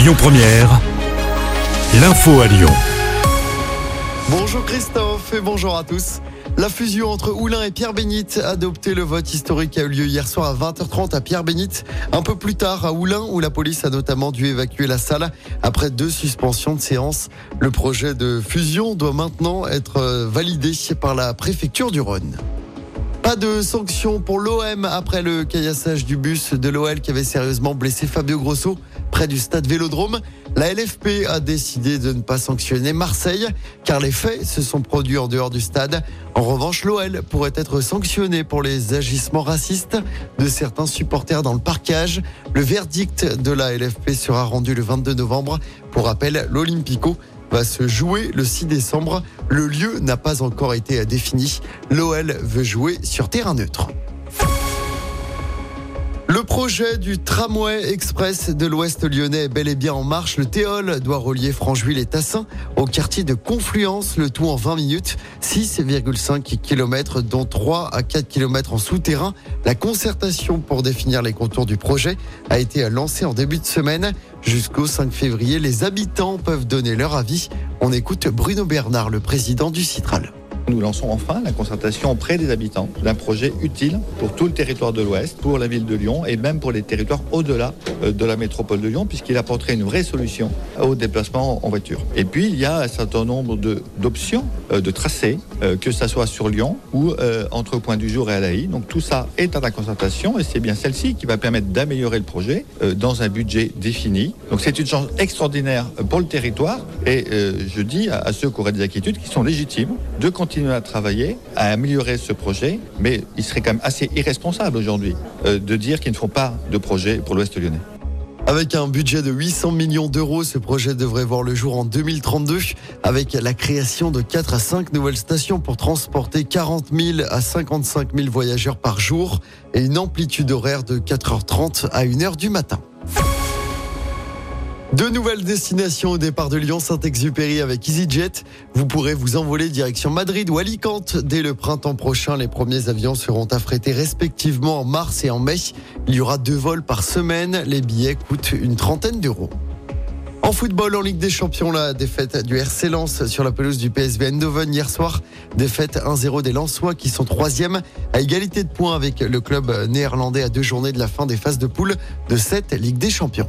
Lyon Première, l'info à Lyon. Bonjour Christophe et bonjour à tous. La fusion entre Oulin et Pierre Bénite, adopté le vote historique a eu lieu hier soir à 20h30 à Pierre Bénite. Un peu plus tard à Oulin, où la police a notamment dû évacuer la salle après deux suspensions de séance. Le projet de fusion doit maintenant être validé par la préfecture du Rhône. Pas de sanctions pour l'OM après le caillassage du bus de l'OL qui avait sérieusement blessé Fabio Grosso près du stade Vélodrome. La LFP a décidé de ne pas sanctionner Marseille car les faits se sont produits en dehors du stade. En revanche, l'OL pourrait être sanctionné pour les agissements racistes de certains supporters dans le parcage. Le verdict de la LFP sera rendu le 22 novembre. Pour rappel, l'Olympico va se jouer le 6 décembre. Le lieu n'a pas encore été défini. L'OL veut jouer sur terrain neutre. Le projet du tramway express de l'Ouest lyonnais est bel et bien en marche. Le Théol doit relier Francheville et Tassin au quartier de Confluence, le tout en 20 minutes. 6,5 km, dont 3 à 4 km en souterrain. La concertation pour définir les contours du projet a été lancée en début de semaine. Jusqu'au 5 février, les habitants peuvent donner leur avis. On écoute Bruno Bernard, le président du Citral. Nous lançons enfin la concertation auprès des habitants d'un projet utile pour tout le territoire de l'Ouest, pour la ville de Lyon et même pour les territoires au-delà euh, de la métropole de Lyon, puisqu'il apporterait une vraie solution au déplacement en voiture. Et puis, il y a un certain nombre d'options euh, de, tracés, euh, que ce soit sur Lyon ou entre Point du Jour et Alaï. Donc tout ça est à la concertation et c'est bien celle-ci qui va permettre d'améliorer le projet dans un budget défini. Donc c'est une chance extraordinaire pour le territoire et je dis à, ceux qui auraient des inquiétudes qui sont légitimes de continuer à travailler, à améliorer ce projet, mais il serait quand même assez irresponsable aujourd'hui euh, de dire qu'ils ne font pas de projet pour l'Ouest lyonnais. Avec un budget de 800 millions d'euros, ce projet devrait voir le jour en 2032 avec la création de 4 à 5 nouvelles stations pour transporter 40 000 à 55 000 voyageurs par jour et une amplitude horaire de 4h30 à 1h du matin. Deux nouvelles destinations au départ de Lyon, Saint-Exupéry avec EasyJet. Vous pourrez vous envoler direction Madrid ou Alicante. Dès le printemps prochain, les premiers avions seront affrétés respectivement en mars et en mai. Il y aura deux vols par semaine. Les billets coûtent une trentaine d'euros. En football, en Ligue des Champions, la défaite du RC Lens sur la pelouse du PSV Eindhoven hier soir. Défaite 1-0 des Lensois qui sont troisième à égalité de points avec le club néerlandais à deux journées de la fin des phases de poule de cette Ligue des Champions.